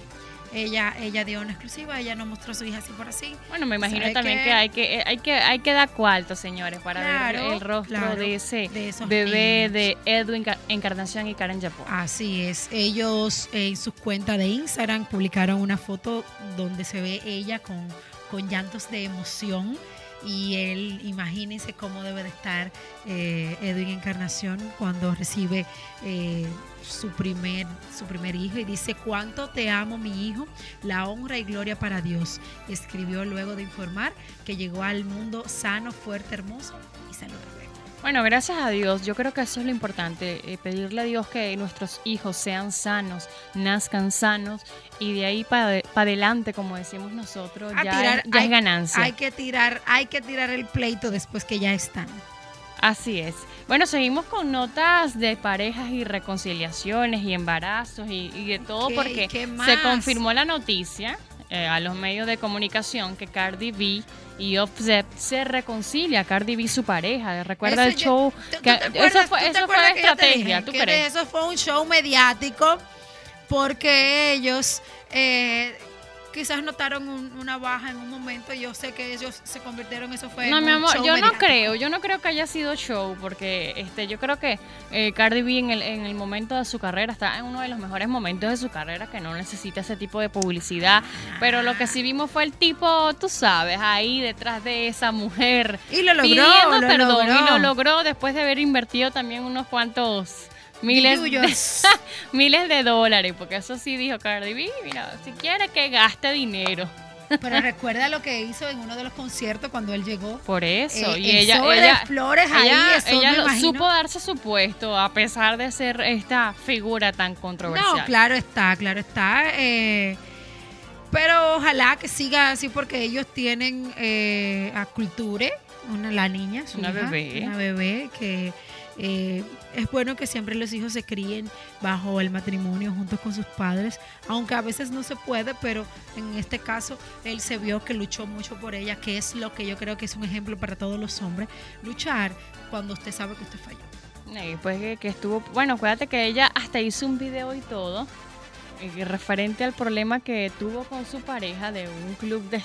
Ella, ella dio una exclusiva, ella no mostró a su hija así por así. Bueno, me imagino también que, hay que hay que hay que dar cuarto, señores, para ver el rostro de ese bebé de Edwin Encarnación y Karen Japón. Así es. Ellos en sus cuentas de Instagram publicaron una foto donde se ve ella con, con llantos de emoción y él, imagínense cómo debe de estar eh, Edwin Encarnación cuando recibe eh, su, primer, su primer hijo y dice, cuánto te amo mi hijo, la honra y gloria para Dios. Escribió luego de informar que llegó al mundo sano, fuerte, hermoso y saludable. Bueno, gracias a Dios. Yo creo que eso es lo importante, eh, pedirle a Dios que nuestros hijos sean sanos, nazcan sanos y de ahí para adelante, como decimos nosotros, ya, es ganancia. Hay que tirar, hay que tirar el pleito después que ya están. Así es. Bueno, seguimos con notas de parejas y reconciliaciones y embarazos y, de todo porque se confirmó la noticia eh, a los medios de comunicación que Cardi B y Offset se reconcilia. Cardi B su pareja. Recuerda el show. eso fue, eso fue estrategia, ¿tú crees? Eso fue un show mediático porque ellos eh, quizás notaron una baja en un momento. Yo sé que ellos se convirtieron, eso fue. No, mi amor, yo no creo, yo no creo que haya sido show, porque este, yo creo que eh, Cardi B en el, en el momento de su carrera está en uno de los mejores momentos de su carrera que no necesita ese tipo de publicidad. Pero lo que sí vimos fue el tipo, tú sabes, ahí detrás de esa mujer. Y lo logró. Pidiendo perdón, y lo logró después de haber invertido también unos cuantos miles de, *laughs* miles de dólares, porque eso sí dijo Cardi B, mira, si quiere que gaste dinero. Pero recuerda lo que hizo en uno de los conciertos cuando él llegó. Por eso. y ella, ella, flores ahí, ella supo darse su puesto a pesar de ser esta figura tan controversial. No, claro está, claro está. Eh, pero ojalá que siga así porque ellos tienen eh, a Culture, una, la niña, una bebé. Una bebé que eh, es bueno que siempre los hijos se críen bajo el matrimonio junto con sus padres, aunque a veces no se puede, pero en este caso él se vio que luchó mucho por ella, que es lo que yo creo que es un ejemplo para todos los hombres, luchar cuando usted sabe que usted falló. pues que, estuvo, bueno, acuérdate que ella hasta hizo un video y todo referente al problema que tuvo con su pareja de un club de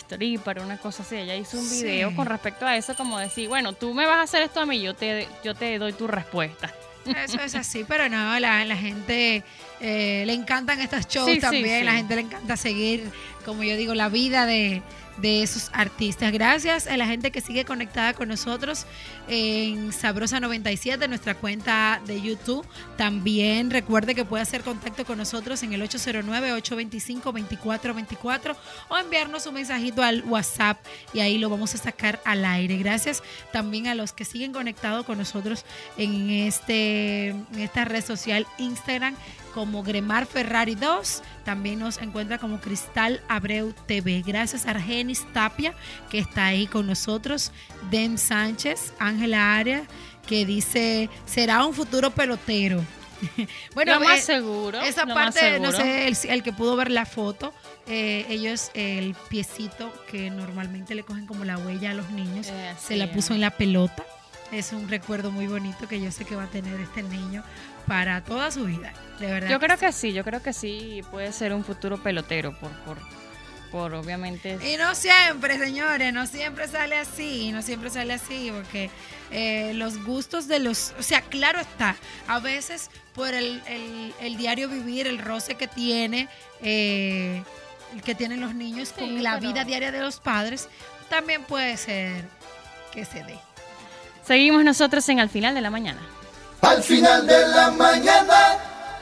para una cosa así. Ella hizo un video con respecto a eso, como decir, bueno, tú me vas a hacer esto a mí, yo te, yo te doy tu respuesta. Eso es así, *laughs* pero no, la, la gente eh, le encantan estos shows también, la gente le encanta seguir, como yo digo, la vida de, de esos artistas. Gracias a la gente que sigue conectada con nosotros en Sabrosa 97, nuestra cuenta de YouTube. También recuerde que puede hacer contacto con nosotros en el 809-825-2424 o enviarnos un mensajito al WhatsApp y ahí lo vamos a sacar al aire. Gracias también a los que siguen conectados con nosotros en, este, en esta red social Instagram como Gremar Ferrari 2. También nos encuentra como Cristal Abreu TV. Gracias a Argenis Tapia, que está ahí con nosotros. Dem Sánchez, Ángela Aria, que dice, será un futuro pelotero. *laughs* bueno, lo más eh, seguro. Esa parte, no sé, el, que pudo ver la foto, eh, ellos, el piecito que normalmente le cogen como la huella a los niños, eh, se la puso en la pelota. Es un recuerdo muy bonito que yo sé que va a tener este niño para toda su vida, de verdad. Yo creo que sí, yo creo que sí puede ser un futuro pelotero por, por, por obviamente. Y no siempre, señores, no siempre sale así, no siempre sale así, porque eh, los gustos de los, o sea, claro está, a veces por el, diario vivir, el roce que tiene, eh, que tienen los niños con la vida diaria de los padres, también puede ser que se dé. Seguimos nosotros en Al final de la mañana al final de la mañana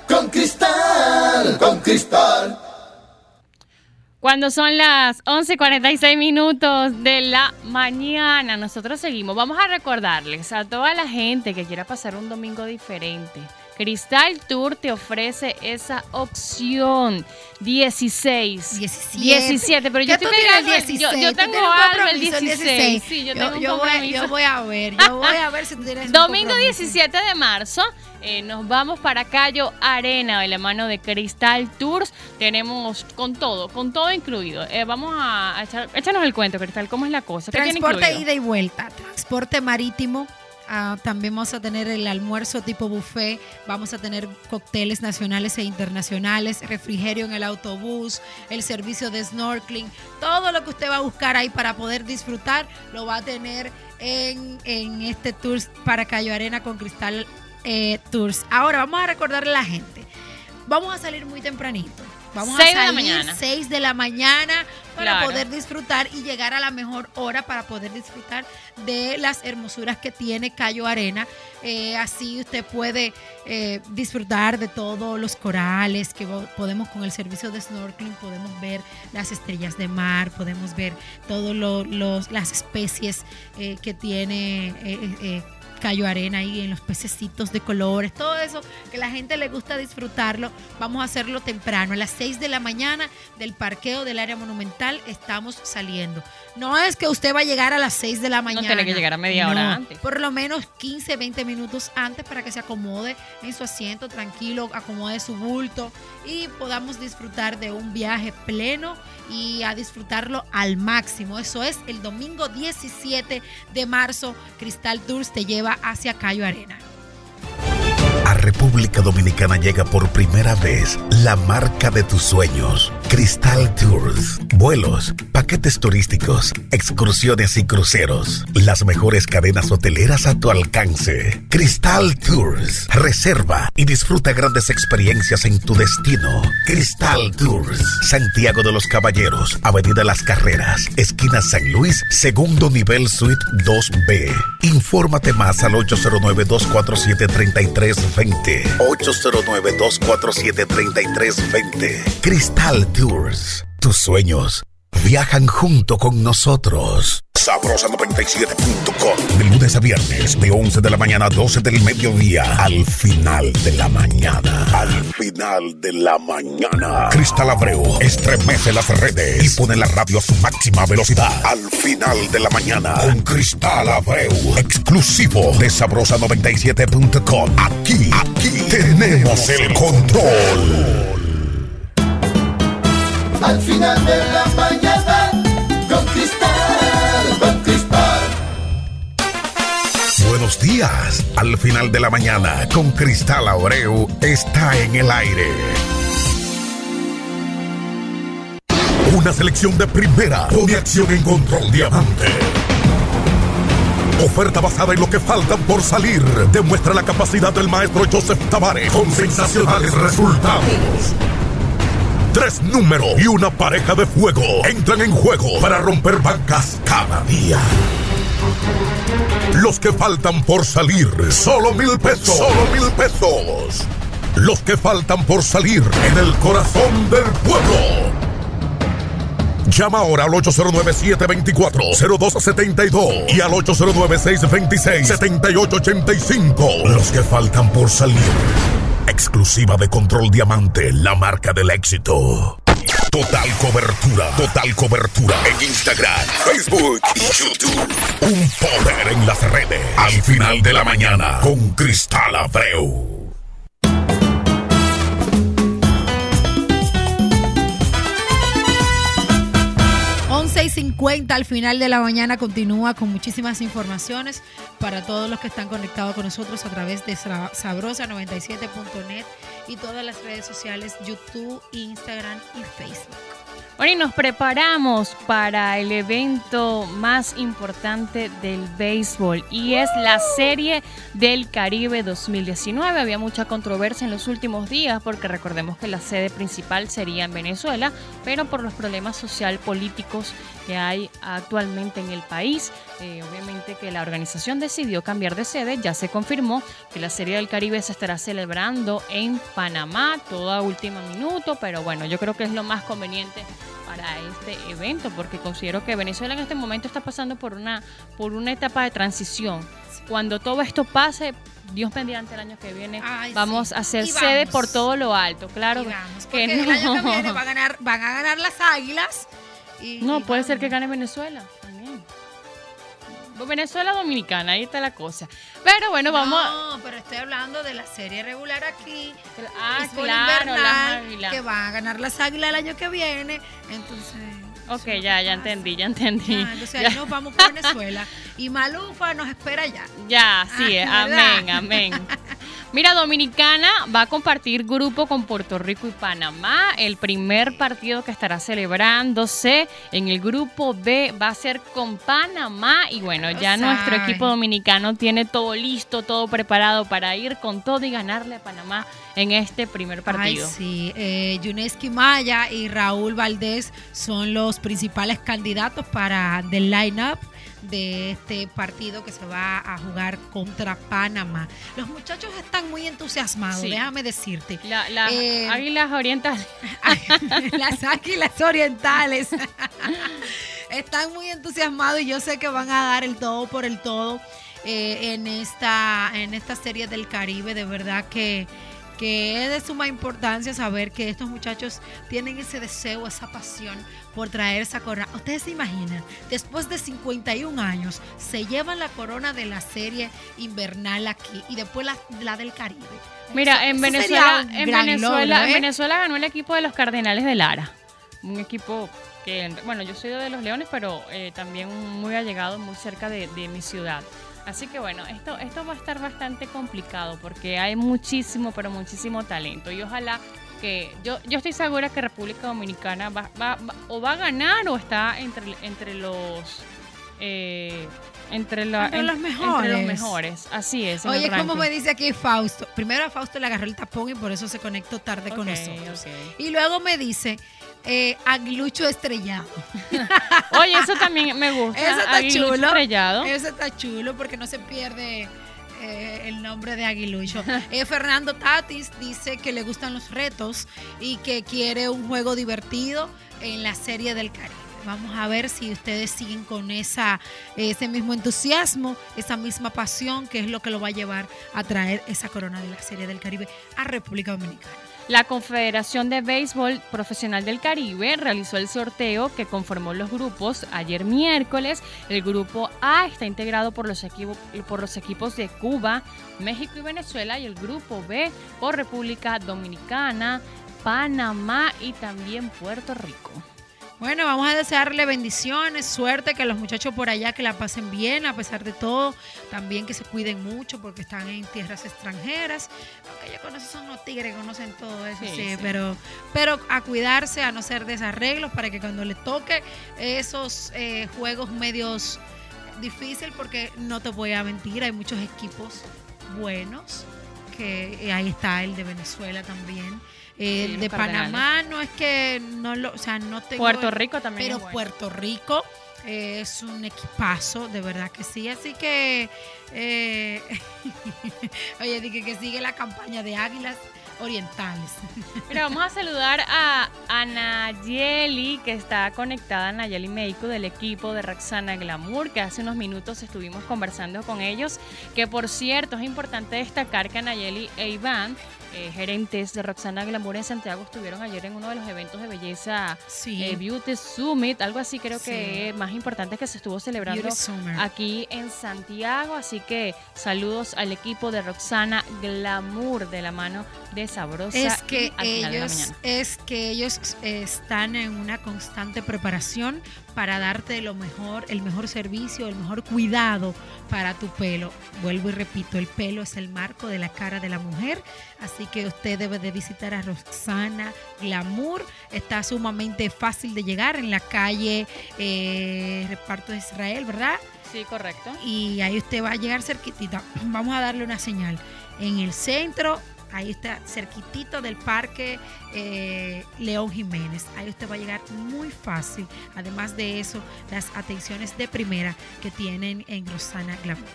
con cristal, con cristal. Cuando son las 11:46 minutos de la mañana, nosotros seguimos. Vamos a recordarles a toda la gente que quiera pasar un domingo diferente Cristal Tour te ofrece esa opción. 16. 17. 17, pero yo estoy el 16. Yo, yo tengo algo el 16. Sí, yo, tengo yo, voy, yo, voy, a ver, yo voy a ver si tú tienes Domingo 17 de marzo. Eh, nos vamos para Cayo Arena de la mano de Cristal Tours. Tenemos con todo, con todo incluido. Eh, vamos a, echar, échanos el cuento, Cristal, ¿cómo es la cosa? Transporte ida y vuelta, transporte marítimo Ah, también vamos a tener el almuerzo tipo buffet, vamos a tener cócteles nacionales e internacionales, refrigerio en el autobús, el servicio de snorkeling, todo lo que usted va a buscar ahí para poder disfrutar lo va a tener en, este tour para Cayo Arena con Cristal eh, Tours. Ahora vamos a recordarle a la gente, vamos a salir muy tempranito Vamos a salir 6 de la mañana para poder disfrutar y llegar a la mejor hora para poder disfrutar de las hermosuras que tiene Cayo Arena. Eh, así usted puede eh, disfrutar de todos los corales que podemos con el servicio de snorkeling, podemos ver las estrellas de mar, podemos ver todas las especies eh, que tiene Cayo Arena ahí en los pececitos de colores, todo eso que la gente le gusta disfrutarlo. Vamos a hacerlo temprano, a las 6 de la mañana del parqueo del área monumental estamos saliendo. No es que usted va a llegar a las 6 de la mañana. No tiene que llegar a media hora antes. Por lo menos 15, 20 minutos antes para que se acomode en su asiento tranquilo, acomode su bulto y podamos disfrutar de un viaje pleno y a disfrutarlo al máximo. Eso es el domingo 17 de marzo. Cristal Tours te lleva hacia Cayo Arena. A República Dominicana llega por primera vez la marca de tus sueños, Cristal Tours. Vuelos, paquetes turísticos, excursiones y cruceros. Las mejores cadenas hoteleras a tu alcance. Cristal Tours. Reserva y disfruta grandes experiencias en tu destino. Cristal Tours. Santiago de los Caballeros, Avenida Las Carreras, esquina San Luis, segundo nivel suite 2B. Infórmate más al 809 247 33 809-247-3320. Cristal Tours. Tus sueños viajan junto con nosotros. Sabrosa97.com. De lunes a viernes, de 11 de la mañana a 12 del mediodía. Al final de la mañana. Al final de la mañana. Cristal Abreu estremece las redes y pone la radio a su máxima velocidad. Al final de la mañana. Con Cristal Abreu. Exclusivo de Sabrosa97.com. Aquí, aquí tenemos el control. Al final de la mañana. Con Cristal Buenos días. Al final de la mañana, con Cristal Abreu, está en el aire. Una selección de primera pone acción en control diamante. Oferta basada en lo que faltan por salir. Demuestra la capacidad del maestro Joseph Tavares con sensacionales resultados. Tres números y una pareja de fuego entran en juego para romper bancas cada día. Los que faltan por salir, solo mil pesos. Solo mil pesos. Los que faltan por salir en el corazón del pueblo. Llama ahora al 809-724-0272 y al 809-626-7885. Los que faltan por salir. Exclusiva de Control Diamante, la marca del éxito. Total cobertura, total cobertura en Instagram, Facebook y YouTube. Un poder en las redes. Al final de la mañana con Cristal Abreu. 6.50 al final de la mañana continúa con muchísimas informaciones para todos los que están conectados con nosotros a través de sabrosa97.net y todas las redes sociales, YouTube, Instagram y Facebook. Bueno, y nos preparamos para el evento más importante del béisbol y es la Serie del Caribe 2019. Había mucha controversia en los últimos días porque recordemos que la sede principal sería en Venezuela, pero por los problemas social políticos que hay actualmente en el país, eh, obviamente que la organización decidió cambiar de sede. Ya se confirmó que la Serie del Caribe se estará celebrando en Panamá, toda última minuto, pero bueno, yo creo que es lo más conveniente para este evento, porque considero que Venezuela en este momento está pasando por una, por una etapa de transición. Cuando todo esto pase, Dios mediante el año que viene, vamos a hacer sede por todo lo alto. Claro que no. el año que viene a ganar, van a ganar las águilas. No, puede ser que gane Venezuela también. Venezuela Dominicana, ahí está la cosa. Pero bueno, vamos. No, pero estoy hablando de la serie regular aquí. Ah, claro, invernal, que van a ganar las águilas el año que viene. Entonces. Ok, ya, ya entendí, ya entendí. entonces ahí nos vamos para Venezuela. Y Malufa nos espera ya. Ya, sí, ah, amén, amén. *laughs* Mira, Dominicana va a compartir grupo con Puerto Rico y Panamá. El primer partido que estará celebrándose en el grupo B va a ser con Panamá. Y bueno, ya nuestro equipo dominicano tiene todo listo, todo preparado para ir con todo y ganarle a Panamá en este primer partido. Ay, sí, eh, Yuneski Maya y Raúl Valdés son los principales candidatos para del line-up de este partido que se va a jugar contra Panamá. Los muchachos están muy entusiasmados, déjame decirte. las eh, águilas orientales. *laughs* las águilas orientales. *laughs* están muy entusiasmados y yo sé que van a dar el todo por el todo eh, en, esta, en esta serie del Caribe. De verdad que que es de suma importancia saber que estos muchachos tienen ese deseo, esa pasión por traer esa corona. Ustedes se imaginan, después de 51 años, se llevan la corona de la serie invernal aquí y después la, del Caribe. Mira, en, Venezuela, en, Venezuela, en ¿eh? Venezuela ganó el equipo de los Cardenales de Lara. Un equipo que, bueno, yo soy de los Leones, pero eh, también muy allegado, muy cerca de mi ciudad. Así que bueno, esto, esto va a estar bastante complicado porque hay muchísimo, pero muchísimo talento. Y ojalá que yo, yo estoy segura que República Dominicana va, va, o va a ganar o está entre, entre los... Eh, entre, los mejores. los mejores. Así es. Oye, como me dice aquí Fausto. Primero a Fausto le agarró el tapón y por eso se conectó tarde con nosotros. Y luego me dice, eh, aguilucho estrellado. *laughs* Oye, eso también me gusta. Eso está chulo. Estrellado. Eso está chulo porque no se pierde eh, el nombre de aguilucho. *laughs* Eh, Fernando Tatis dice que le gustan los retos y que quiere un juego divertido en la serie del Caribe. Vamos a ver si ustedes siguen con esa, ese mismo entusiasmo, esa misma pasión, que es lo que lo va a llevar a traer esa corona de la Serie del Caribe a República Dominicana. La Confederación de Béisbol Profesional del Caribe realizó el sorteo que conformó los grupos ayer miércoles. El grupo A está integrado por los, por los equipos de Cuba, México y Venezuela y el grupo B por República Dominicana, Panamá y también Puerto Rico. Bueno, vamos a desearle bendiciones, suerte, que los muchachos por allá que la pasen bien a pesar de todo, también que se cuiden mucho porque están en tierras extranjeras, aunque yo conozco son los tigres, conocen todo eso, sí, pero pero a cuidarse, a no ser desarreglos para que cuando le toque esos eh, juegos medios difíciles, porque no te voy a mentir, hay muchos equipos buenos, que eh, ahí está el de Venezuela también el de Panamá no es que no lo, o sea, no tengo. Puerto Rico también. Pero Puerto Rico es un equipazo, de verdad que sí. Así que, eh, *laughs* oye, dije que sigue la campaña de Águilas orientales. *laughs* Mira, vamos a saludar a Anayeli, que está conectada, Anayeli Médico del equipo de Roxana Glamour, que hace unos minutos estuvimos conversando con ellos, que por cierto es importante destacar que Anayeli e Iván eh, gerentes de Roxana Glamour en Santiago estuvieron ayer en uno de los eventos de belleza eh, Beauty Summit, algo así creo que más importante que se estuvo celebrando aquí en Santiago. Así que saludos al equipo de Roxana Glamour de la mano de Sabrosa. Es que ellos, es que ellos están en una constante preparación para darte lo mejor, el mejor servicio, el mejor cuidado para tu pelo. Vuelvo y repito, el pelo es el marco de la cara de la mujer, así que usted debe de visitar a Roxana Glamour. Está sumamente fácil de llegar en la calle eh, Reparto de Israel, ¿verdad? Sí, correcto. Y ahí usted va a llegar cerquitita. *clears throat* Vamos a darle una señal. En el centro Ahí está cerquitito del Parque eh, León Jiménez. Ahí usted va a llegar muy fácil. Además de eso, las atenciones de primera que tienen en Rosana Glamour.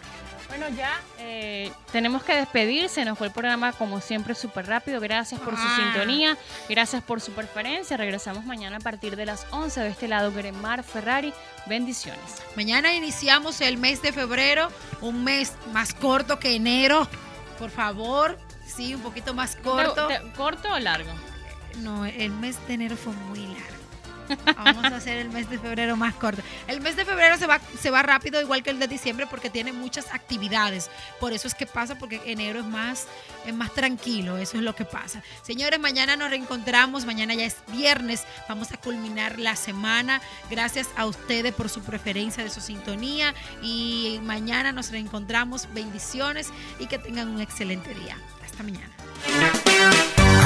Bueno, ya eh, tenemos que despedirse. Nos fue el programa, como siempre, súper rápido. Gracias por su ah. sintonía. Gracias por su preferencia. Regresamos mañana a partir de las 11 de este lado. Gremar Ferrari. Bendiciones. Mañana iniciamos el mes de febrero, un mes más corto que enero. Por favor, Sí, un poquito más corto. ¿Corto o largo? No, el mes de enero fue muy largo. Vamos a hacer el mes de febrero más corto. El mes de febrero se va, se va rápido, igual que el de diciembre, porque tiene muchas actividades. Por eso es que pasa, porque enero es más, es más tranquilo. Eso es lo que pasa. Señores, mañana nos reencontramos. Mañana ya es viernes. Vamos a culminar la semana. Gracias a ustedes por su preferencia, de su sintonía. Y mañana nos reencontramos. Bendiciones y que tengan un excelente día. Hasta mañana.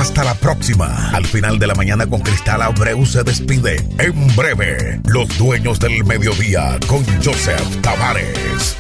Hasta la próxima. Al final de la mañana con Cristal Abreu se despide. En breve, los dueños del mediodía con Joseph Tavares.